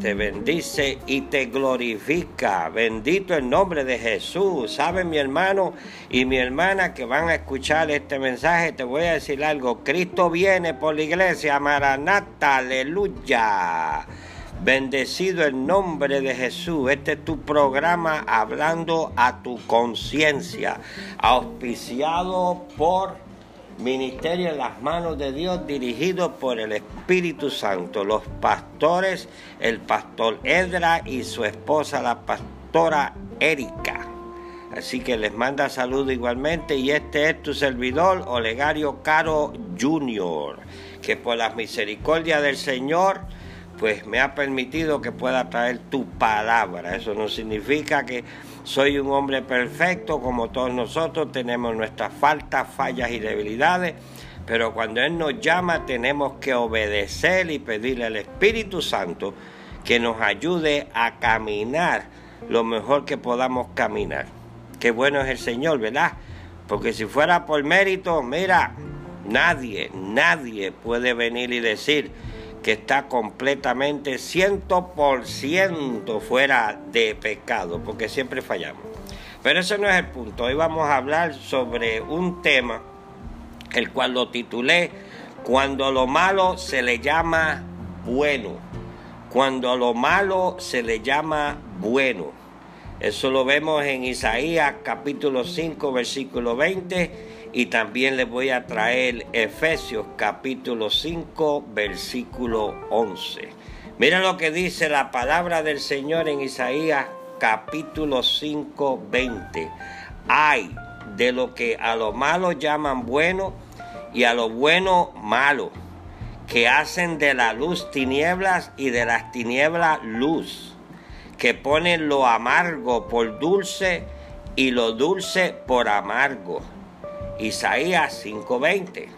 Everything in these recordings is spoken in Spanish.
te bendice y te glorifica. Bendito el nombre de Jesús. ¿Saben mi hermano y mi hermana que van a escuchar este mensaje? Te voy a decir algo. Cristo viene por la iglesia. Maranata, aleluya. Bendecido el nombre de Jesús. Este es tu programa hablando a tu conciencia. Auspiciado por Ministerio en las manos de Dios dirigido por el Espíritu Santo. Los pastores, el pastor Edra y su esposa, la pastora Erika. Así que les manda saludo igualmente y este es tu servidor, Olegario Caro Jr., que por la misericordia del Señor, pues me ha permitido que pueda traer tu palabra. Eso no significa que soy un hombre perfecto, como todos nosotros tenemos nuestras faltas, fallas y debilidades, pero cuando Él nos llama tenemos que obedecer y pedirle al Espíritu Santo que nos ayude a caminar lo mejor que podamos caminar. Qué bueno es el Señor, ¿verdad? Porque si fuera por mérito, mira, nadie, nadie puede venir y decir, que está completamente 100% fuera de pecado, porque siempre fallamos. Pero ese no es el punto. Hoy vamos a hablar sobre un tema, el cual lo titulé, cuando lo malo se le llama bueno. Cuando lo malo se le llama bueno. Eso lo vemos en Isaías capítulo 5, versículo 20 y también les voy a traer Efesios capítulo 5, versículo 11. Mira lo que dice la palabra del Señor en Isaías capítulo 5, 20. Hay de lo que a lo malo llaman bueno y a lo bueno malo, que hacen de la luz tinieblas y de las tinieblas luz, que ponen lo amargo por dulce y lo dulce por amargo Isaías 5:20.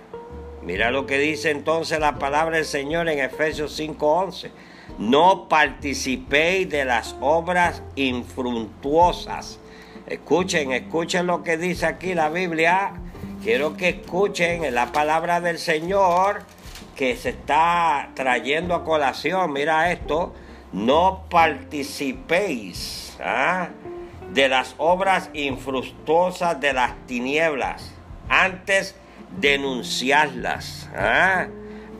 Mira lo que dice entonces la palabra del Señor en Efesios 5:11. No participéis de las obras infructuosas. Escuchen, escuchen lo que dice aquí la Biblia. Quiero que escuchen la palabra del Señor que se está trayendo a colación. Mira esto. No participéis ¿ah? de las obras infructuosas de las tinieblas antes denunciarlas. ¿ah?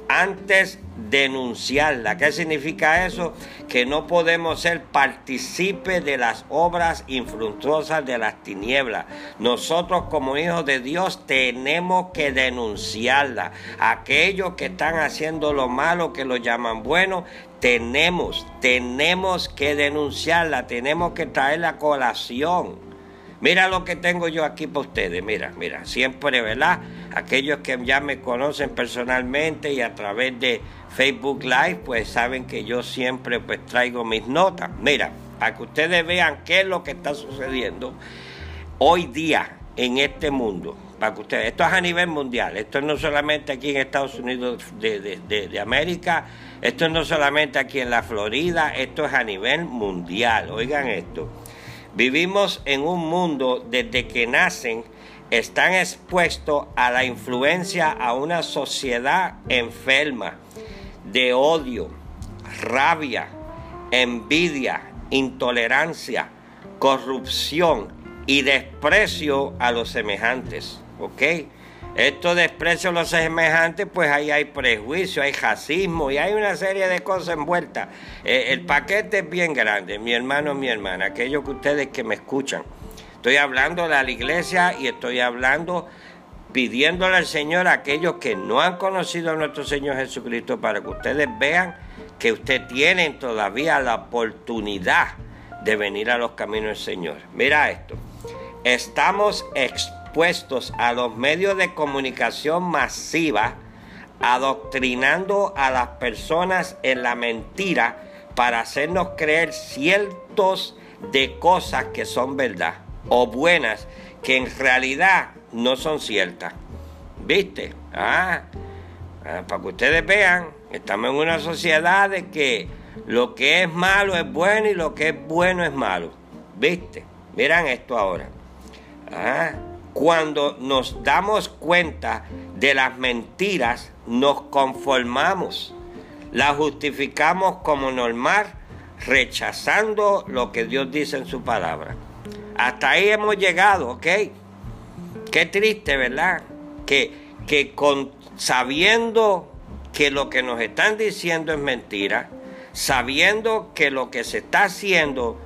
Antes denunciarlas. ¿Qué significa eso? Que no podemos ser partícipes de las obras infructuosas de las tinieblas. Nosotros como hijos de Dios tenemos que denunciarlas. Aquellos que están haciendo lo malo, que lo llaman bueno, tenemos, tenemos que denunciarla, tenemos que traer la colación. Mira lo que tengo yo aquí para ustedes, mira, mira, siempre, ¿verdad? Aquellos que ya me conocen personalmente y a través de Facebook Live, pues saben que yo siempre pues traigo mis notas. Mira, para que ustedes vean qué es lo que está sucediendo hoy día en este mundo. Para que ustedes, esto es a nivel mundial, esto no solamente aquí en Estados Unidos de, de, de América, esto no solamente aquí en la Florida, esto es a nivel mundial. Oigan esto. Vivimos en un mundo desde que nacen están expuestos a la influencia a una sociedad enferma de odio, rabia, envidia, intolerancia, corrupción y desprecio a los semejantes. Esto desprecio a los semejantes, pues ahí hay prejuicio, hay racismo y hay una serie de cosas envueltas. Eh, el paquete es bien grande, mi hermano, mi hermana, aquellos que ustedes que me escuchan. Estoy hablando de la iglesia y estoy hablando pidiéndole al Señor a aquellos que no han conocido a nuestro Señor Jesucristo para que ustedes vean que ustedes tienen todavía la oportunidad de venir a los caminos del Señor. Mira esto, estamos expuestos a los medios de comunicación masiva, adoctrinando a las personas en la mentira para hacernos creer ciertos de cosas que son verdad o buenas que en realidad no son ciertas. ¿Viste? Ah, ah, para que ustedes vean, estamos en una sociedad de que lo que es malo es bueno y lo que es bueno es malo. ¿Viste? Miran esto ahora. Ah, cuando nos damos cuenta de las mentiras, nos conformamos. la justificamos como normal, rechazando lo que Dios dice en su palabra. Hasta ahí hemos llegado, ¿ok? Qué triste, ¿verdad? Que, que con, sabiendo que lo que nos están diciendo es mentira, sabiendo que lo que se está haciendo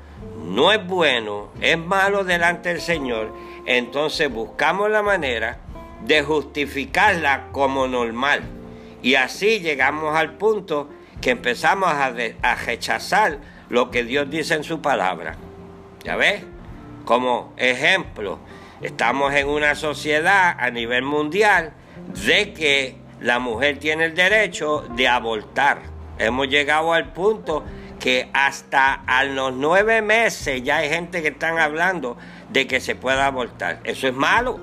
no es bueno, es malo delante del Señor, entonces buscamos la manera de justificarla como normal. Y así llegamos al punto que empezamos a, rechazar lo que Dios dice en su palabra. ¿Ya ves? Como ejemplo, estamos en una sociedad a nivel mundial de que la mujer tiene el derecho de abortar. Hemos llegado al punto que hasta a los nueve meses ya hay gente que están hablando de que se pueda abortar. Eso es malo.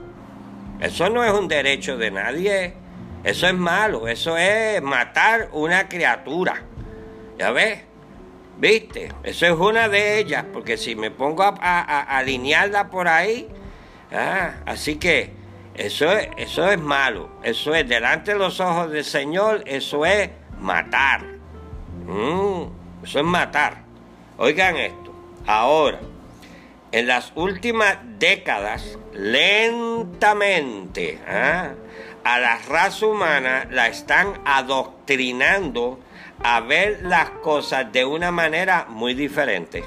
Eso no es un derecho de nadie. Eso es malo. Eso es matar una criatura. ¿Ya ves? ¿Viste? Eso es una de ellas. Porque si me pongo a, alinearla por ahí. Ah, así que eso es, eso es malo. Eso es delante de los ojos del Señor. Eso es matar. Mm, eso es matar. Oigan esto. Ahora en las últimas décadas, lentamente, ¿ah? a la raza humana la están adoctrinando a ver las cosas de una manera muy diferente.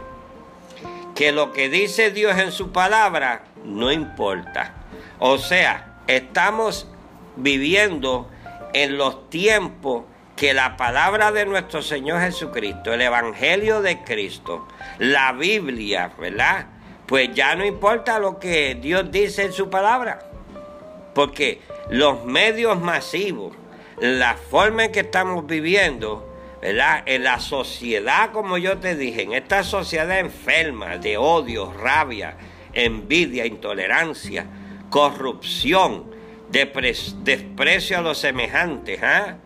Que lo que dice Dios en su palabra no importa. O sea, estamos viviendo en los tiempos que la palabra de nuestro Señor Jesucristo, el Evangelio de Cristo, la Biblia, ¿verdad? pues ya no importa lo que Dios dice en su palabra. Porque los medios masivos, la forma en que estamos viviendo, ¿verdad? En la sociedad, como yo te dije, en esta sociedad enferma de odio, rabia, envidia, intolerancia, corrupción, desprecio a los semejantes, ¿ah?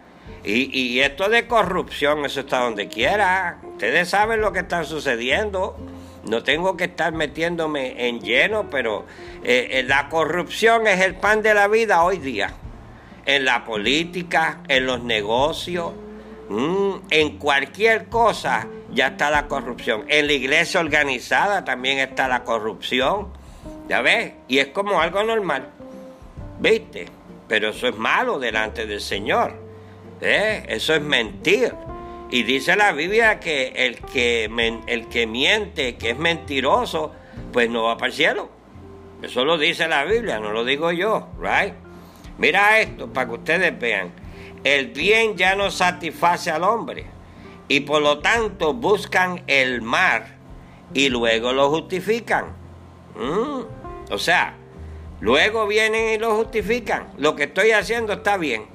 Y, esto de corrupción, eso está donde quiera. Ustedes saben lo que está sucediendo. No tengo que estar metiéndome en lleno, pero eh, eh, la corrupción es el pan de la vida hoy día. En la política, en los negocios, mm, en cualquier cosa ya está la corrupción. En la iglesia organizada también está la corrupción. ¿Ya ves? Y es como algo normal. ¿Viste? Pero eso es malo delante del Señor. ¿Eh? Eso es mentir. Y dice la Biblia que el que, el que miente, que es mentiroso, pues no va para el cielo. Eso lo dice la Biblia, no lo digo yo, right? Mira esto para que ustedes vean. El bien ya no satisface al hombre y por lo tanto buscan el mar y luego lo justifican. Mm, o sea, luego vienen y lo justifican. Lo que estoy haciendo está bien.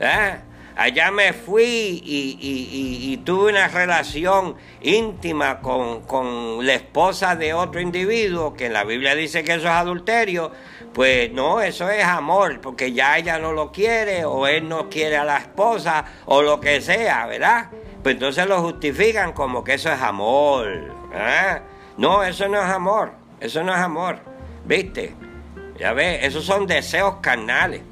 ¿eh? Allá me fui y, tuve una relación íntima con, la esposa de otro individuo, que en la Biblia dice que eso es adulterio. Pues no, eso es amor, porque ya ella no lo quiere, o él no quiere a la esposa, o lo que sea, ¿verdad? Pues entonces lo justifican como que eso es amor. ¿eh? No, eso no es amor, eso no es amor, ¿viste? Ya ves, esos son deseos carnales.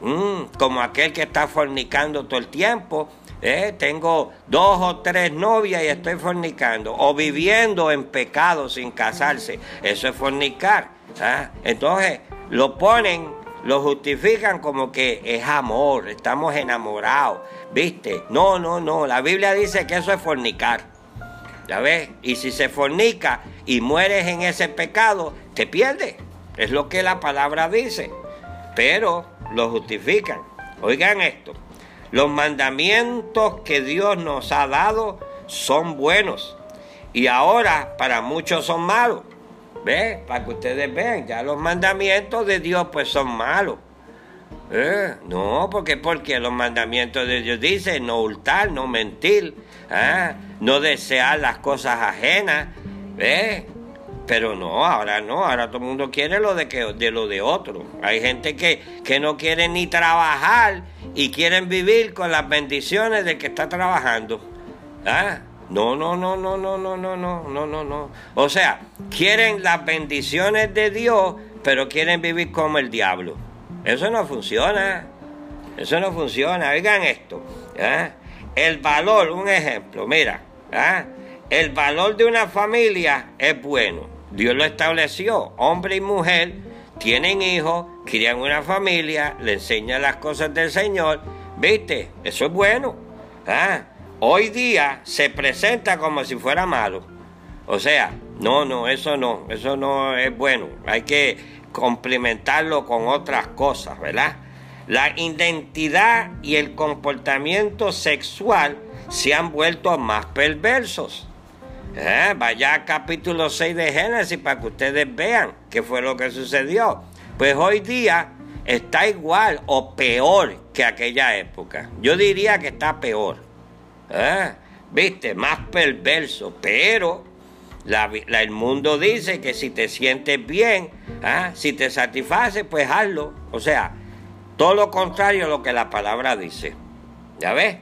Mm, como aquel que está fornicando todo el tiempo. ¿eh? Tengo dos o tres novias y estoy fornicando. O viviendo en pecado sin casarse. Eso es fornicar. ¿ah? Entonces lo ponen, lo justifican como que es amor, estamos enamorados. ¿Viste? No, no, no. La Biblia dice que eso es fornicar. ¿Ya ves? Y si se fornica y mueres en ese pecado, te pierdes. Es lo que la palabra dice. Pero lo justifican. Oigan esto, los mandamientos que Dios nos ha dado son buenos y ahora para muchos son malos. ¿Ve? Para que ustedes vean, ya los mandamientos de Dios pues son malos. ¿Eh? No, porque porque los mandamientos de Dios dicen no hurtar, no mentir, ¿ah? no desear las cosas ajenas. ¿Ve? Pero no, ahora no, ahora todo el mundo quiere lo de, que, de lo de otro. Hay gente que, que no quiere ni trabajar y quieren vivir con las bendiciones del que está trabajando. ¿Ah? No, no, no, no, no, no, no, no, no, no, no. O sea, quieren las bendiciones de Dios, pero quieren vivir como el diablo. Eso no funciona. Eso no funciona. Oigan esto. ¿ah? el valor, un ejemplo, mira, ¿ah? el valor de una familia es bueno. Dios lo estableció, hombre y mujer tienen hijos, crían una familia, le enseñan las cosas del Señor, ¿viste? Eso es bueno. ¿ah? Hoy día se presenta como si fuera malo. O sea, no, no, eso no, eso no es bueno. Hay que complementarlo con otras cosas, ¿verdad? La identidad y el comportamiento sexual se han vuelto más perversos. ¿Eh? Vaya al capítulo 6 de Génesis para que ustedes vean qué fue lo que sucedió. Pues hoy día está igual o peor que aquella época. Yo diría que está peor. ¿Eh? ¿Viste? Más perverso. Pero el mundo dice que si te sientes bien, ¿ah? si te satisface, pues hazlo. O sea, todo lo contrario a lo que la palabra dice. ¿Ya ves?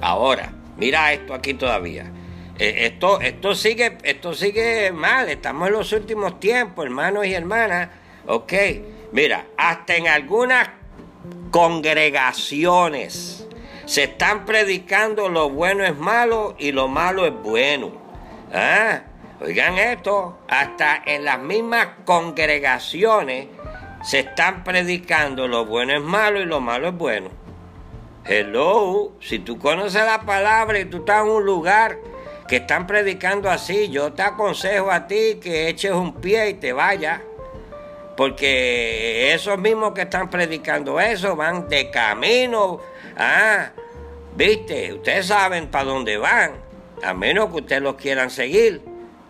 Ahora, mira esto aquí todavía. Eh, esto, esto, sigue, esto sigue mal. Estamos en los últimos tiempos, hermanos y hermanas. Ok, mira, hasta en algunas congregaciones se están predicando lo bueno es malo y lo malo es bueno. ¿Ah? Oigan esto, hasta en las mismas congregaciones se están predicando lo bueno es malo y lo malo es bueno. Hello, si tú conoces la palabra y tú estás en un lugar que están predicando así, yo te aconsejo a ti que eches un pie y te vayas. Porque esos mismos que están predicando eso van de camino. Ah, viste, ustedes saben para dónde van, a menos que ustedes los quieran seguir.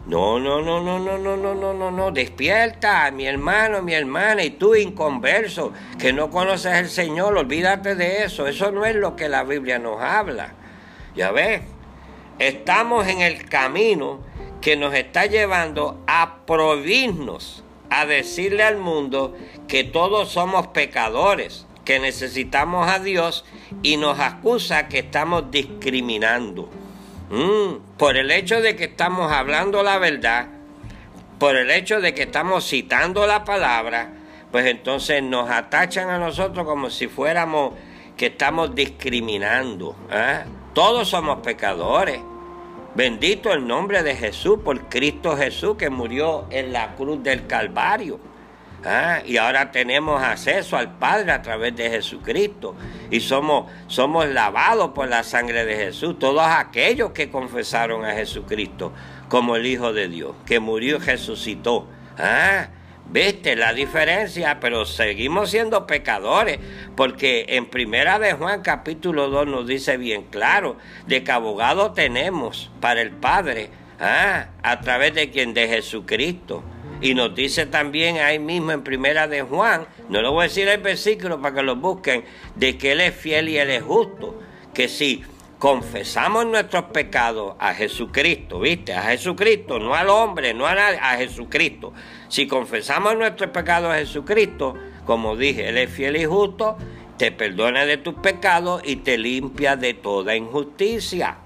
No, no, no, no, no, no, no, no, no, no. Despierta, mi hermano, mi hermana, y tú inconverso, que no conoces al Señor, olvídate de eso. Eso no es lo que la Biblia nos habla. Ya ves, estamos en el camino que nos está llevando a prohibirnos a decirle al mundo que todos somos pecadores, que necesitamos a Dios y nos acusa que estamos discriminando. Mm, por el hecho de que estamos hablando la verdad, por el hecho de que estamos citando la palabra, pues entonces nos atachan a nosotros como si fuéramos que estamos discriminando. ¿eh? Todos somos pecadores. Bendito el nombre de Jesús por Cristo Jesús que murió en la cruz del Calvario. Ah, y ahora tenemos acceso al Padre a través de Jesucristo. Y somos, somos lavados por la sangre de Jesús. Todos aquellos que confesaron a Jesucristo como el Hijo de Dios, que murió y resucitó. Ah, ¿Viste la diferencia? Pero seguimos siendo pecadores, porque en Primera de Juan capítulo 2 nos dice bien claro de que abogado tenemos para el Padre, ¿ah? a través de quien de Jesucristo. Y nos dice también ahí mismo en Primera de Juan, no lo voy a decir el versículo para que lo busquen, de que Él es fiel y Él es justo, que si confesamos nuestros pecados a Jesucristo, ¿viste? A Jesucristo, no al hombre, no a nadie, a Jesucristo. Si confesamos nuestros pecados a Jesucristo, como dije, Él es fiel y justo, te perdona de tus pecados y te limpia de toda injusticia.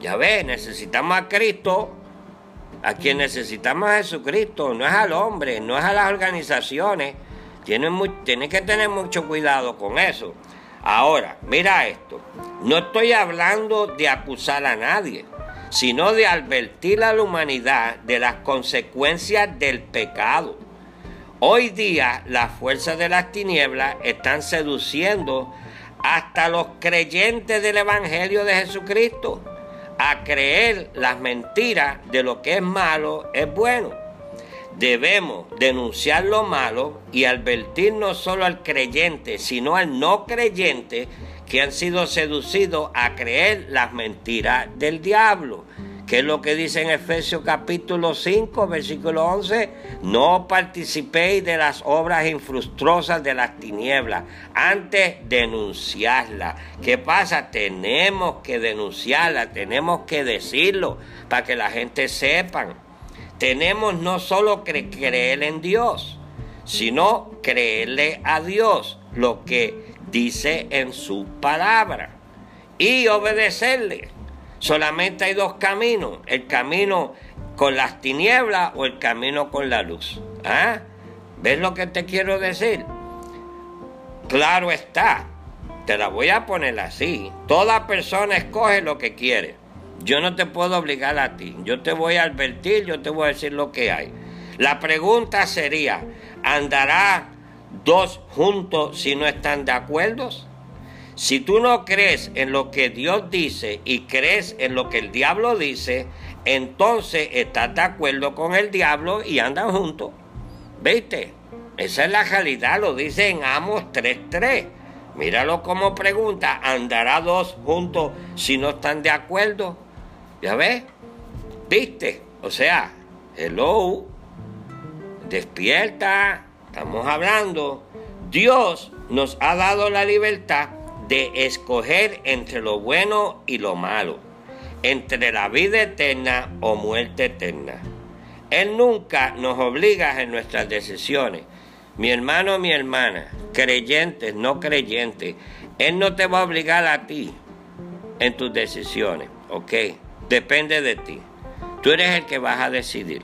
Ya ves, necesitamos a Cristo, a quien necesitamos a Jesucristo, no es al hombre, no es a las organizaciones. Tienes, que tener mucho cuidado con eso. Ahora, mira esto, no estoy hablando de acusar a nadie, sino de advertir a la humanidad de las consecuencias del pecado. Hoy día las fuerzas de las tinieblas están seduciendo hasta los creyentes del Evangelio de Jesucristo a creer las mentiras de lo que es malo es bueno debemos denunciar lo malo y advertir no solo al creyente, sino al no creyente que han sido seducidos a creer las mentiras del diablo. ¿Qué es lo que dice en Efesios capítulo 5, versículo 11? No participéis de las obras infructuosas de las tinieblas, antes denunciarlas. ¿Qué pasa? Tenemos que denunciarlas, tenemos que decirlo para que la gente sepa tenemos no solo que creer en Dios, sino creerle a Dios lo que dice en su palabra y obedecerle. Solamente hay dos caminos, el camino con las tinieblas o el camino con la luz. ¿Ah? ¿Ves lo que te quiero decir? Claro está, te la voy a poner así. Toda persona escoge lo que quiere. Yo no te puedo obligar a ti. Yo te voy a advertir, yo te voy a decir lo que hay. La pregunta sería, ¿andará dos juntos si no están de acuerdo? Si tú no crees en lo que Dios dice y crees en lo que el diablo dice, entonces estás de acuerdo con el diablo y andan juntos. ¿Viste? Esa es la realidad, lo dice en Amos 3.3. Míralo como pregunta, ¿andará dos juntos si no están de acuerdo? ¿Ya ves? ¿Viste? O sea, hello, despierta, estamos hablando. Dios nos ha dado la libertad de escoger entre lo bueno y lo malo, entre la vida eterna o muerte eterna. Él nunca nos obliga en nuestras decisiones. Mi hermano, mi hermana, creyentes, no creyentes, Él no te va a obligar a ti en tus decisiones, ¿ok? Depende de ti. Tú eres el que vas a decidir.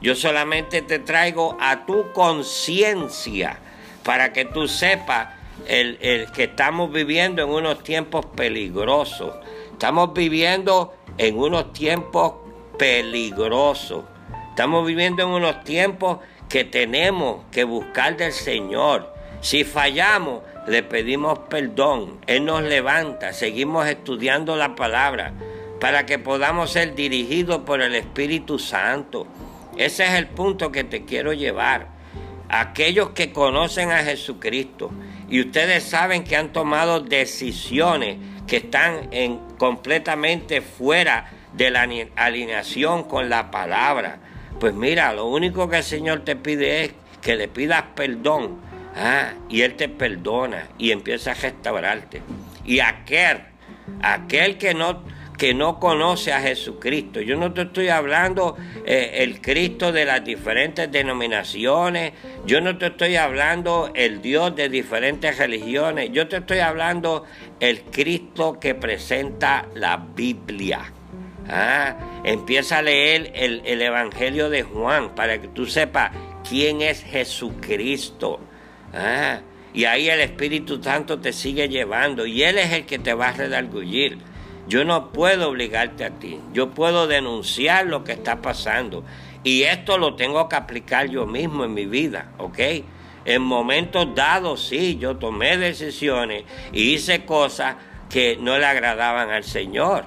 Yo solamente te traigo a tu conciencia para que tú sepas el, que estamos viviendo en unos tiempos peligrosos. Estamos viviendo en unos tiempos peligrosos. Estamos viviendo en unos tiempos que tenemos que buscar del Señor. Si fallamos, le pedimos perdón. Él nos levanta. Seguimos estudiando la palabra para que podamos ser dirigidos por el Espíritu Santo. Ese es el punto que te quiero llevar. Aquellos que conocen a Jesucristo y ustedes saben que han tomado decisiones que están en, completamente fuera de la alineación con la palabra. Pues mira, lo único que el Señor te pide es que le pidas perdón. Ah, y Él te perdona y empieza a restaurarte. Y aquel, aquel que no que no conoce a Jesucristo. Yo no te estoy hablando eh, el Cristo de las diferentes denominaciones, yo no te estoy hablando el Dios de diferentes religiones, yo te estoy hablando el Cristo que presenta la Biblia. Ah, empieza a leer el, el Evangelio de Juan para que tú sepas quién es Jesucristo. Ah, y ahí el Espíritu Santo te sigue llevando y Él es el que te va a redargullir. Yo no puedo obligarte a ti. Yo puedo denunciar lo que está pasando. Y esto lo tengo que aplicar yo mismo en mi vida, ¿ok? En momentos dados, sí, yo tomé decisiones y hice cosas que no le agradaban al Señor.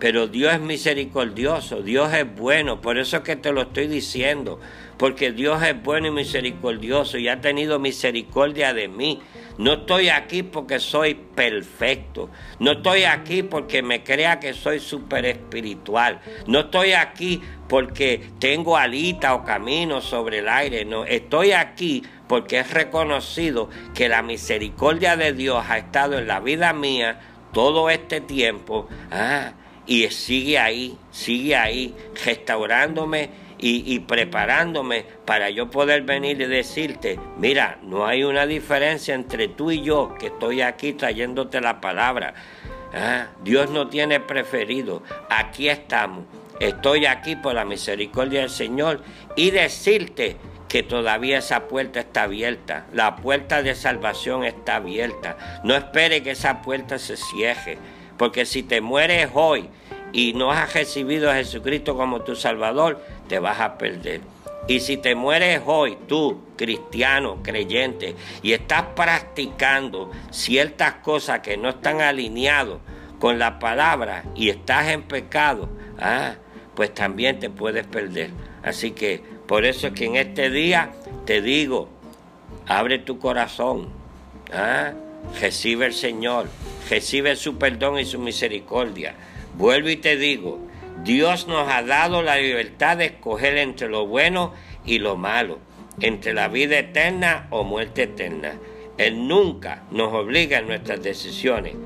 Pero Dios es misericordioso, Dios es bueno, por eso es que te lo estoy diciendo, porque Dios es bueno y misericordioso y ha tenido misericordia de mí. No estoy aquí porque soy perfecto. No estoy aquí porque me crea que soy súper espiritual. No estoy aquí porque tengo alita o camino sobre el aire. No, estoy aquí porque he reconocido que la misericordia de Dios ha estado en la vida mía todo este tiempo. Ah, y sigue ahí, sigue ahí, restaurándome y, preparándome para yo poder venir y decirte, mira, no hay una diferencia entre tú y yo que estoy aquí trayéndote la palabra. Ah, Dios no tiene preferido, aquí estamos. Estoy aquí por la misericordia del Señor y decirte que todavía esa puerta está abierta. La puerta de salvación está abierta. No espere que esa puerta se cierre. Porque si te mueres hoy y no has recibido a Jesucristo como tu Salvador, te vas a perder. Y si te mueres hoy, tú, cristiano, creyente, y estás practicando ciertas cosas que no están alineados con la palabra y estás en pecado, ah, pues también te puedes perder. Así que por eso es que en este día te digo, abre tu corazón, ah, recibe el Señor, recibe su perdón y su misericordia. Vuelvo y te digo, Dios nos ha dado la libertad de escoger entre lo bueno y lo malo, entre la vida eterna o muerte eterna. Él nunca nos obliga en nuestras decisiones.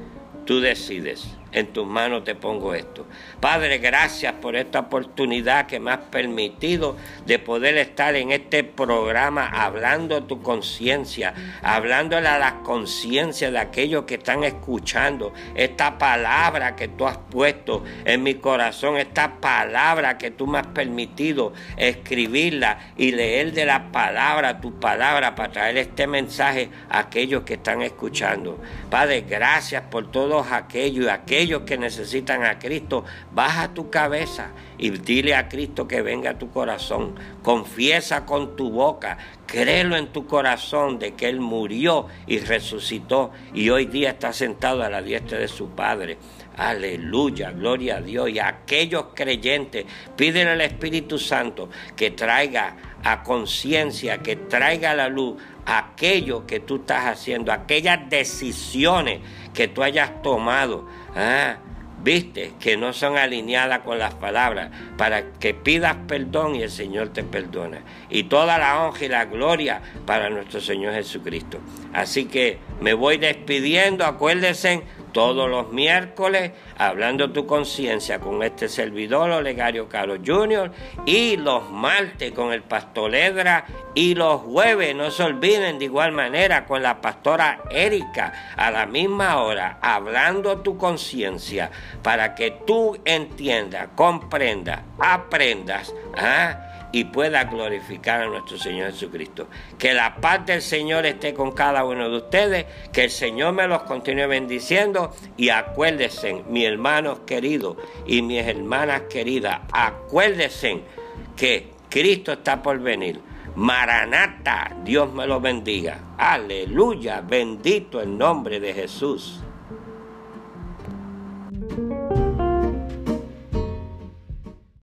Tú decides. En tus manos te pongo esto. Padre, gracias por esta oportunidad que me has permitido de poder estar en este programa hablando tu conciencia, hablándole a la conciencia de aquellos que están escuchando esta palabra que tú has puesto en mi corazón, esta palabra que tú me has permitido escribirla y leer de la palabra, tu palabra, para traer este mensaje a aquellos que están escuchando. Padre, gracias por todos aquellos y aquellos que necesitan a Cristo. Baja tu cabeza y dile a Cristo que venga a tu corazón. Confiesa con tu boca, créelo en tu corazón de que Él murió y resucitó y hoy día está sentado a la diestra de su Padre. Aleluya, gloria a Dios. Y a aquellos creyentes, pídele al Espíritu Santo que traiga a conciencia, que traiga la luz aquello que tú estás haciendo, aquellas decisiones que tú hayas tomado. Ah, viste, que no son alineadas con las palabras, para que pidas perdón y el Señor te perdona. Y toda la honra y la gloria para nuestro Señor Jesucristo. Así que me voy despidiendo, acuérdense todos los miércoles hablando tu conciencia con este servidor Olegario Caro Jr. y los martes con el pastor Edra y los jueves no se olviden de igual manera con la pastora Erika a la misma hora hablando tu conciencia para que tú entiendas, comprendas, aprendas. ¿ah? Y pueda glorificar a nuestro Señor Jesucristo. Que la paz del Señor esté con cada uno de ustedes, que el Señor me los continúe bendiciendo y acuérdense, mis hermanos queridos y mis hermanas queridas, acuérdense que Cristo está por venir. Maranata, Dios me lo bendiga. Aleluya, bendito el nombre de Jesús.